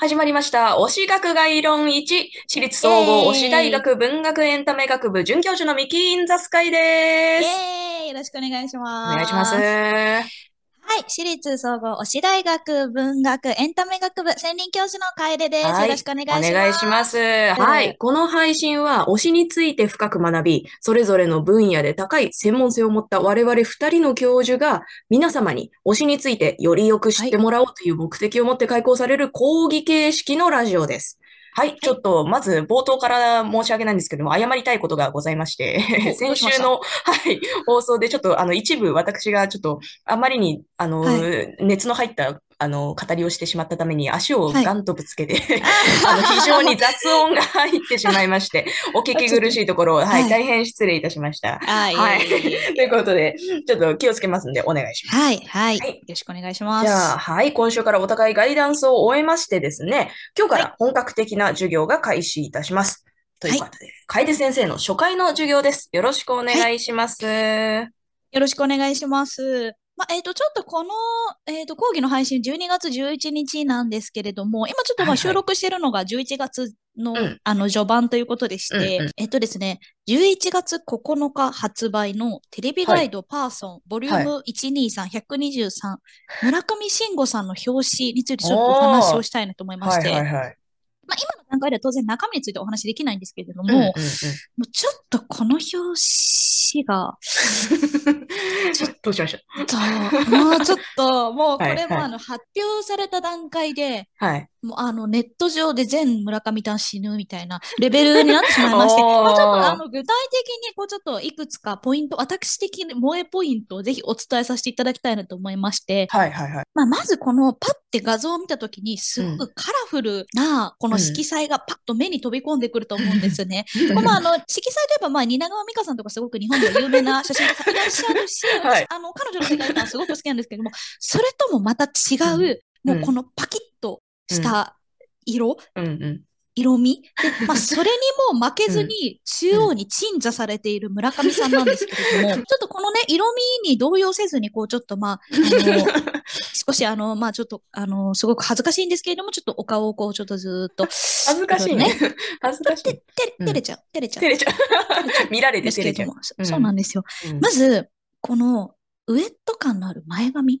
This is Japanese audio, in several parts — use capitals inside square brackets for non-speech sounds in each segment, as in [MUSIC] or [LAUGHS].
始まりました。推し学概論1、私立総合推し大学文学エンタメ学部准教授のミキーンザスカイイです。エーイよろしくお願いしおます。願いします。ははい。私立総合推し大学文学エンタメ学部専任教授の楓です。はいよろしくお願いします。お願いします。はい。この配信は推しについて深く学び、それぞれの分野で高い専門性を持った我々二人の教授が皆様に推しについてよりよく知ってもらおうという目的を持って開講される講義形式のラジオです。はい。ちょっと、まず冒頭から申し訳ないんですけども、謝りたいことがございまして、[LAUGHS] 先週の、はい、放送でちょっと、あの、一部私がちょっと、あまりに、あの、は熱の入った、あの、語りをしてしまったために足をはいガンとぶつけて、[LAUGHS] あの、非常に雑音が入ってしまいまして、[LAUGHS] お聞き苦しいところ、は、はいい大変失礼いたしました。はい。[LAUGHS] ということで、ちょっと気をつけますんで、お願いします。はい。はい。はいよろしくお願いします。じゃあ、はい、今週からお互いガイダンスを終えましてですね、今日から本格的な授業が開始いたします。ということで、楓先生の初回の授業です。よろしくお願いします。よろしくお願いします。まあ、えっ、と、ちょっとこの、えっ、と、講義の配信12月11日なんですけれども、今ちょっとまはいはい。あ収録してるのが11月の、うん。あの、序盤ということでして、うんうん。えっ、とですね、11月9日発売のテレビガイドパーソン、ボリューム123、123、村上信五さんの表紙についてちょっとお話をしたいなと思いまはいして、はいはい。まあ、今の段階では当然中身についてお話できないんですけれども、うんうんうんもうちょっとこの表紙が、どうしましょと、もうちょっと、もうこれもあの発表された段階で、う。はい。もうあのネット上で全村上さん死ぬみたいなレベルになってしまいまして、まあちょっとあの具体的にこうちょっといくつかポイント、私的に萌えポイントをぜひお伝えさせていただきたいなと思いまして、はいはいはい。まあまずこのパッて画像を見たときにすごくカラフルなこの色彩がパッと目に飛び込んでくると思うんですね。[LAUGHS] これまああの色彩といえばまあ蜷川美香さんとかすごく日本では有名な写真家さんいらっしゃるし、[LAUGHS] はい。あの彼女の世界観はすごく好きなんですけども、それともまた違う、うん。もうこのパキッとした色、うん。うん。色味？で、[LAUGHS] まあ、それにも負けずに中央に鎮座されている村上さんなんですけれども、ちょっとこのね、色味に動揺せずに、こう、ちょっとまあ、あの、少しあの、まあちょっと、あの、すごく恥ずかしいんですけれども、ちょっとお顔をこう、ちょっとずーっと、[LAUGHS] 恥ずかしいね。恥ずかしい。て、て、うん照れちゃう、照れちゃう。照れちゃう。見られて照れちゃう。そうなんですよ。うんまず、この、ウエット感のある前髪。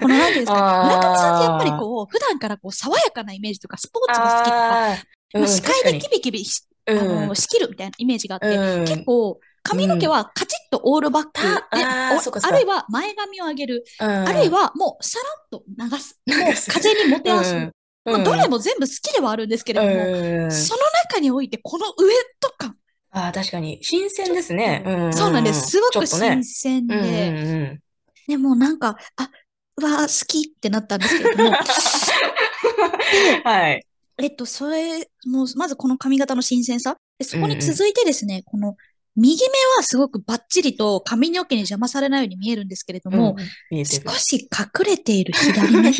この、なんていうんですか、[LAUGHS] 村上さんってやっぱりこう、普段からこう、爽やかなイメージとか、スポーツが好きとか、視界でキビキビし、あうんの、仕切るみたいなイメージがあって、うん結構、髪の毛はカチッとオールバックで、あああるいは前髪を上げる、うんあるいはもうさらっと流す。もう風にもてあす。うんまあ、どれも全部好きではあるんですけれども、うんその中においてこのウエット感、ああ、確かに。新鮮ですね。んそうなんです。すごく新鮮で、うんうんうんでもなんか、あ、うわー、好きってなったんですけれども、[LAUGHS] はい。えっと、それ、もう、まずこの髪型の新鮮さ。でそこうんうんに続いてですね、この、右目はすごくバッチリと髪の毛に邪魔されないように見えるんですけれども、うん。少し隠れている左目。[LAUGHS] ね、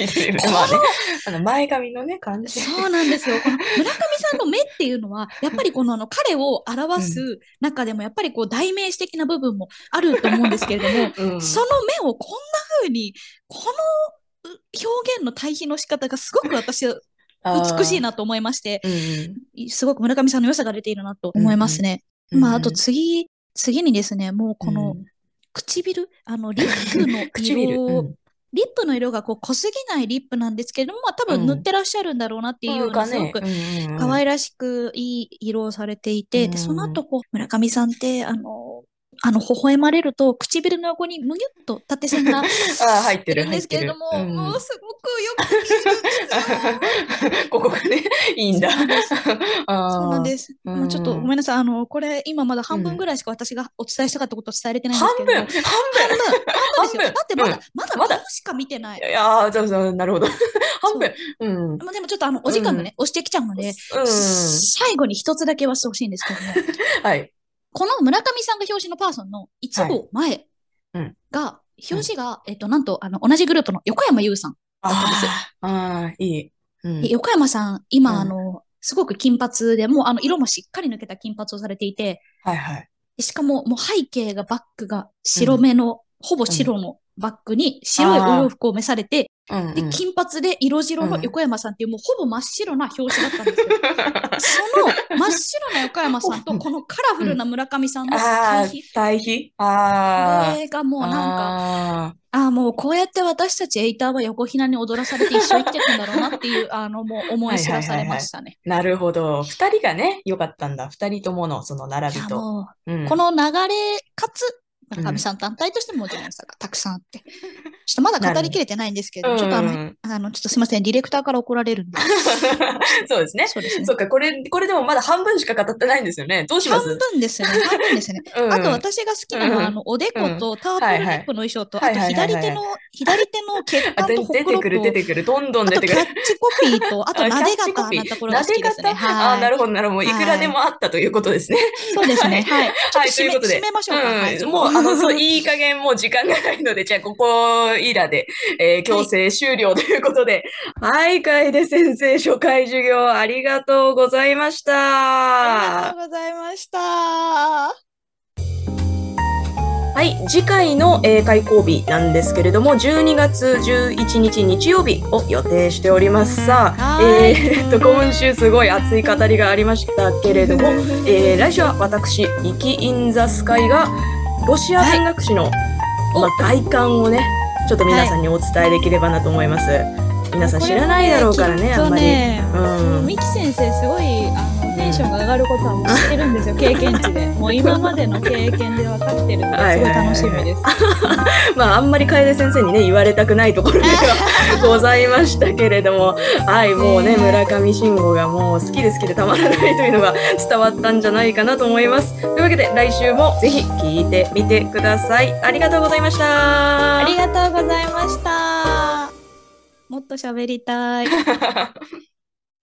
あの前髪のね、感じ。そうなんですよ。この村上さんの目っていうのは、やっぱりこのあの彼を表す中でも、やっぱりこう代名詞的な部分もあると思うんですけれども、[LAUGHS] うんその目をこんな風に、このう表現の対比の仕方がすごく私は美しい。なと思いまして、うんすごく村上さんの良さが出ているなと思いますね。うんまあ、あと次、次にですね、もうこうのん。唇、あの、リップの [LAUGHS] 唇。色をうん。リップの色がこう濃すぎないリップなんですけれども、まあ多分塗ってらっしゃるんだろうなっていうような、すごく可愛らしくいい色をされていて、うん。で、その後こう、村上さんって、あの、あの、微笑まれると、唇の横にむぎゅっと縦線が [LAUGHS] 入ってる、[LAUGHS] んです。けれども、うん。もうすごくよく。ここがね、いいんだ。そうなんですそうちょっとごめんなさい。あの、これ今まだ半分ぐらいしか私がお伝えしたかったことを伝えれてないんですけど。半分？半分？半分半分？ですだってまだ、うんまだまだ顔しか見てない。いやー、そうそう、なるほど。[LAUGHS] 半分？うん。まあでもちょっとあの、お時間がね、押してきちゃうので、うん。最後に一つだけはしてほしいんですけども、[LAUGHS] はい。この村上さんが表紙のパーソンの1号前うんが、表紙が、えっと、なんと、あの、同じグループの横山優さん。あったんです。あー、あーいい。うん。で横山さん、今、うん。あの、すごく金髪で、もうあの、色もしっかり抜けた金髪をされていて、はいはい。でしかも、もう背景がバックが白目の、ほぼ白のバッグに白いお洋服を召されて、うん。うん。で、金髪で色白の横山さんっていう、もうほぼ真っ白な表紙だったんですよ。[LAUGHS] その真っ白な横山さんと、このカラフルな村上さんの [LAUGHS] ああ対比、、対比。あこれがもうあ。なんか、あああ、もうこうやって私たちエイターは横ひなに踊らされて一生生きてくんだろうなっていう、[LAUGHS] あの、もう思い知らされましたね。ーなるほど。二人がね、良かったんだ。二人とものその並びと。もうんう、この流れ、かつ、村上さん単体としてももちろんさがたくさんあって。ちょっとまだ語りきれてないんですけど、ちょっとあの、うんあの、ちょっとすいません、ディレクターから怒られるんで。[LAUGHS] そうですね。そうですねそ。っか、これ、これでもまだ半分しか語ってないんですよね。どうしま半す分ですね。半分ですね。[LAUGHS] うんあと私が好きなのは、うんあの、おでことタープルネックの衣装と、あと左手の、左手の血管とほ出てくる、くろと、出てくる。どんどんあ出てくるとキャッ。チコピーと、あとあなでキャッチコピー型 [LAUGHS] なところが好きですね。あーなるほど、なるほど。いくらでもあったということですね。そうですね。はい。はい、ということで。締めましょうか。もう、あの、そう、いい加減もう時間がないので、じゃあ、ここいらで、えー強制終了ということで、はい、楓先生、初回授業ありがとうございました。ありがとうございました。はい、次回の、えー開講日なんですけれども、12月11日日曜日を予定しております。さあ、はいえーっと、今週すごい熱い語りがありましたけれども、えー来週は私、イキ・イン・ザ・スカイが、ロシア文学史の、まあ、外観をね、ちょっと皆さんにお伝えできればなと思います。皆さん知らないだろうからね、あんまり。うんミキ先生、すごい、あの、テンションが上がることはもう知ってるんですよ、経験値で。もう今までの経験で分かってるので、すごい楽しみです。まあ、あんまり楓先生にね、言われたくないところでは [LAUGHS] ございましたけれども、はい、もうね、村上信五がもう好きで好きでたまらないというのが伝わったんじゃないかなと思います。というわけで、来週もぜひ聞いてみてください。ありがとうございました。ありがとうございました。もっと喋りたい。[LAUGHS]